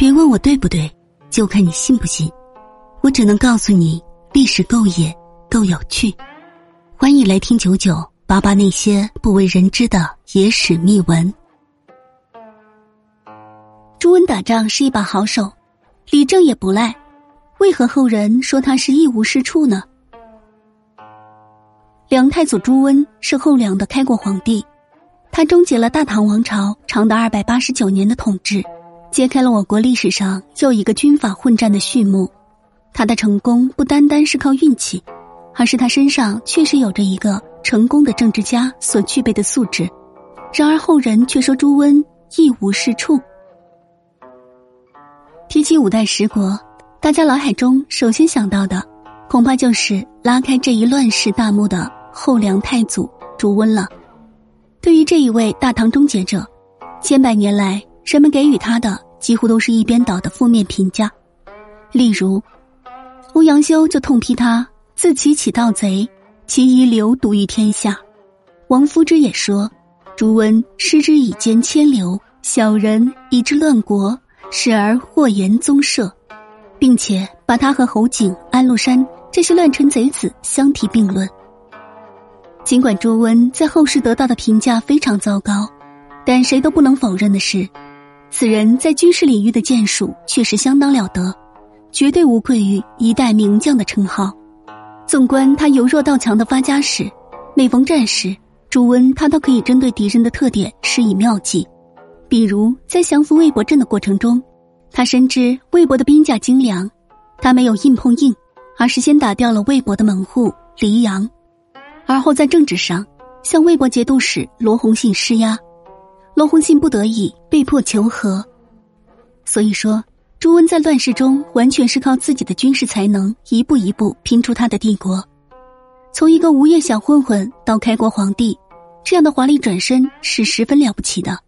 别问我对不对，就看你信不信。我只能告诉你，历史够野，够有趣。欢迎来听九九八八那些不为人知的野史秘闻。朱温打仗是一把好手，理政也不赖，为何后人说他是一无是处呢？梁太祖朱温是后梁的开国皇帝，他终结了大唐王朝长达二百八十九年的统治。揭开了我国历史上又一个军阀混战的序幕。他的成功不单单是靠运气，而是他身上确实有着一个成功的政治家所具备的素质。然而后人却说朱温一无是处。提起五代十国，大家脑海中首先想到的，恐怕就是拉开这一乱世大幕的后梁太祖朱温了。对于这一位大唐终结者，千百年来。人们给予他的几乎都是一边倒的负面评价，例如，欧阳修就痛批他自欺起盗贼，其遗留独于天下。王夫之也说，朱温失之以奸千流，小人以之乱国，使而祸延宗社，并且把他和侯景、安禄山这些乱臣贼子相提并论。尽管朱温在后世得到的评价非常糟糕，但谁都不能否认的是。此人在军事领域的建树确实相当了得，绝对无愧于一代名将的称号。纵观他由弱到强的发家史，每逢战时，朱温他都可以针对敌人的特点施以妙计。比如在降服魏博镇的过程中，他深知魏博的兵甲精良，他没有硬碰硬，而是先打掉了魏博的门户黎阳，而后在政治上向魏博节度使罗洪信施压。罗红信不得已被迫求和，所以说朱温在乱世中完全是靠自己的军事才能一步一步拼出他的帝国。从一个无业小混混到开国皇帝，这样的华丽转身是十分了不起的。